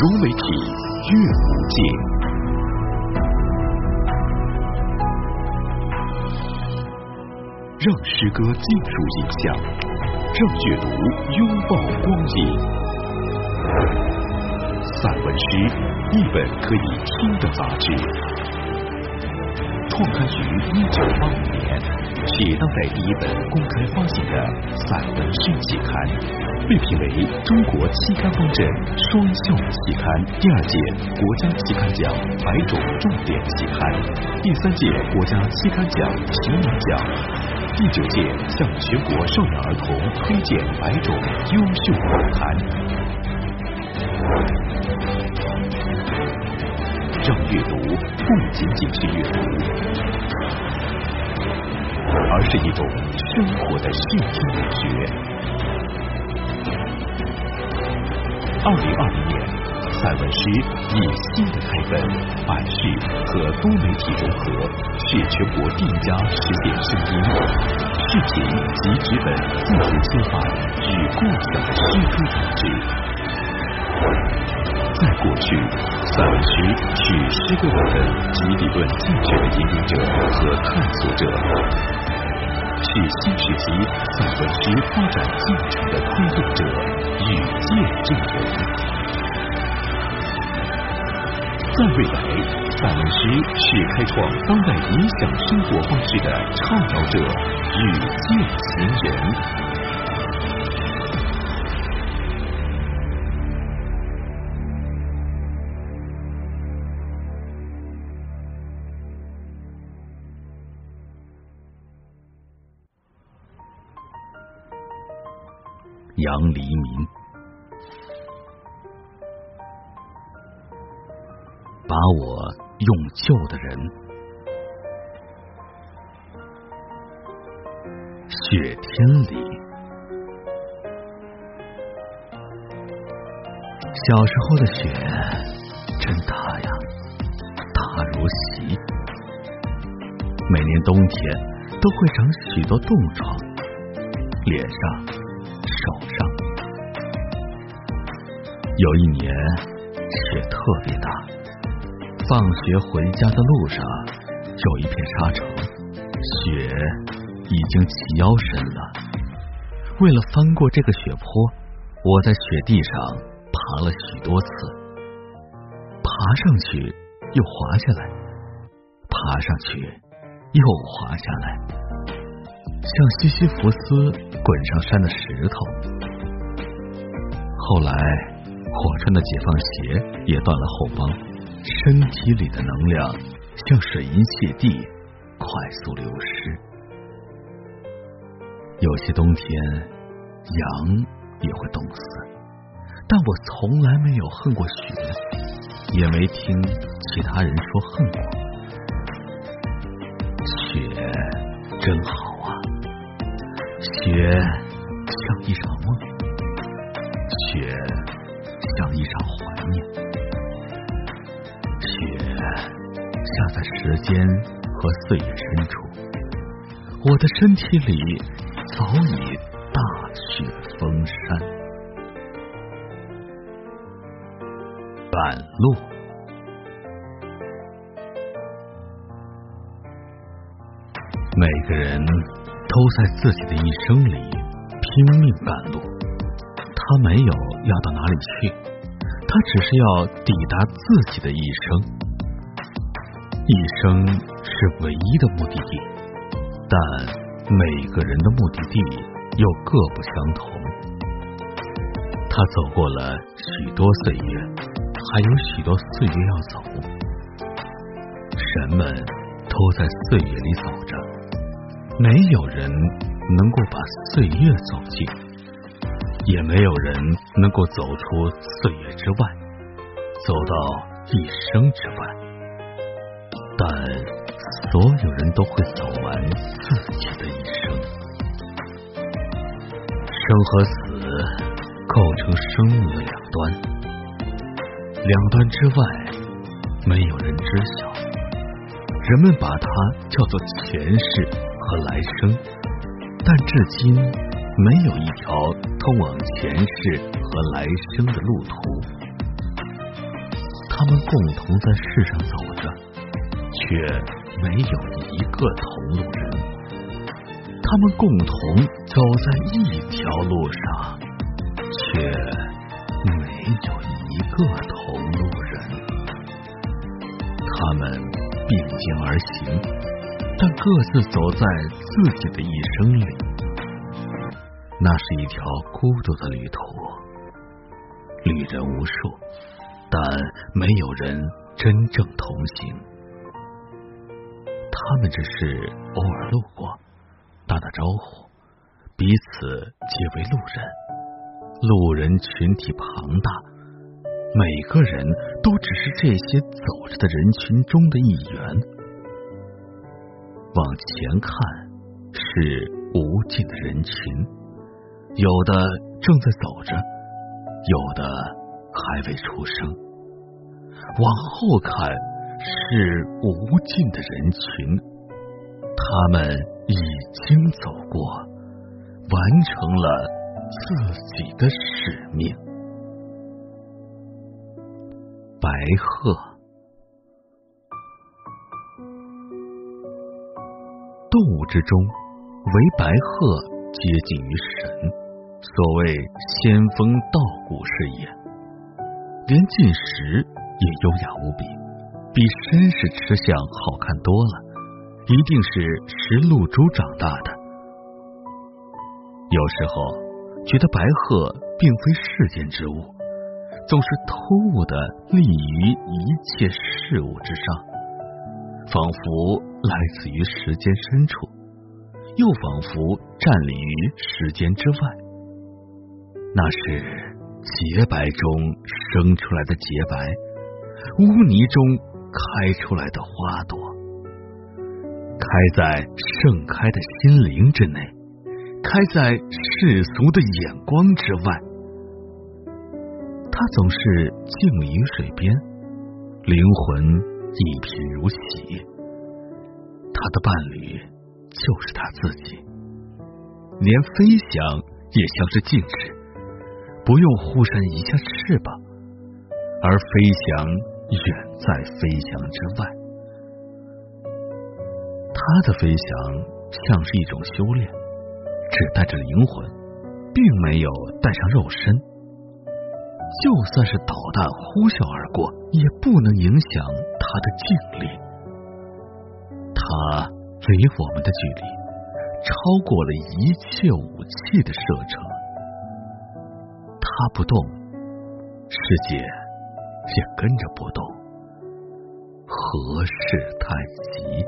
融媒体阅读界，让诗歌进入影像，让阅读拥抱光影。散文诗，一本可以听的杂志，创刊于一九八五年，是当代第一本公开发行的散文诗期刊。被评为中国期刊方阵双校期刊第二届国家期刊奖百种重点期刊，第三届国家期刊奖提名奖，第九届向全国少年儿童推荐百种优秀报刊，让阅读不仅仅是阅读，而是一种生活的视听美学。二零二零年，散文诗以新的开本、版式和多媒体融合，是全国第一家实现声音、视频及纸本自主切换与共享的诗歌杂志。在过去，散文诗是诗歌文本及理论进展的引领者和探索者，是新时期散文诗发展进程的推动者。与见证人，在未来，散文诗是开创当代理想生活方式的倡导者与践行人。杨黎明。把我用旧的人，雪天里，小时候的雪真大呀，大如席。每年冬天都会长许多冻疮，脸上、手上。有一年雪特别大。放学回家的路上，有一片沙城，雪已经齐腰深了。为了翻过这个雪坡，我在雪地上爬了许多次，爬上去又滑下来，爬上去又滑下来，像西西弗斯滚上山的石头。后来，我穿的解放鞋也断了后帮。身体里的能量像水银泻地，快速流失。有些冬天，羊也会冻死，但我从来没有恨过雪，也没听其他人说恨过。雪真好，雪像一场梦，雪像一场怀念。雪下在时间和岁月深处，我的身体里早已大雪封山。赶路，每个人都在自己的一生里拼命赶路，他没有要到哪里去，他只是要抵达自己的一生。一生是唯一的目的地，但每个人的目的地又各不相同。他走过了许多岁月，还有许多岁月要走。人们都在岁月里走着，没有人能够把岁月走尽，也没有人能够走出岁月之外，走到一生之外。但所有人都会走完自己的一生。生和死构成生命的两端，两端之外没有人知晓。人们把它叫做前世和来生，但至今没有一条通往前世和来生的路途。他们共同在世上走着，却没有一个同路人。他们共同走在一条路上，却没有一个同路人。他们并肩而行，但各自走在自己的一生里。那是一条孤独的旅途，旅人无数，但没有人真正同行。他们只是偶尔路过，打打招呼，彼此皆为路人。路人群体庞大，每个人都只是这些走着的人群中的一员。往前看，是无尽的人群。有的正在走着，有的还未出生。往后看是无尽的人群，他们已经走过，完成了自己的使命。白鹤，动物之中，唯白鹤接近于神。所谓仙风道骨是也，连进食也优雅无比，比绅士吃相好看多了。一定是食露珠长大的。有时候觉得白鹤并非世间之物，总是突兀的立于一切事物之上，仿佛来自于时间深处，又仿佛站立于时间之外。那是洁白中生出来的洁白，污泥中开出来的花朵，开在盛开的心灵之内，开在世俗的眼光之外。它总是静立于水边，灵魂一贫如洗。他的伴侣就是他自己，连飞翔也像是静止。不用忽扇一下翅膀，而飞翔远在飞翔之外。他的飞翔像是一种修炼，只带着灵魂，并没有带上肉身。就算是导弹呼啸而过，也不能影响他的静力。他离我们的距离，超过了一切武器的射程。他不动，世界也跟着不动，何事太急？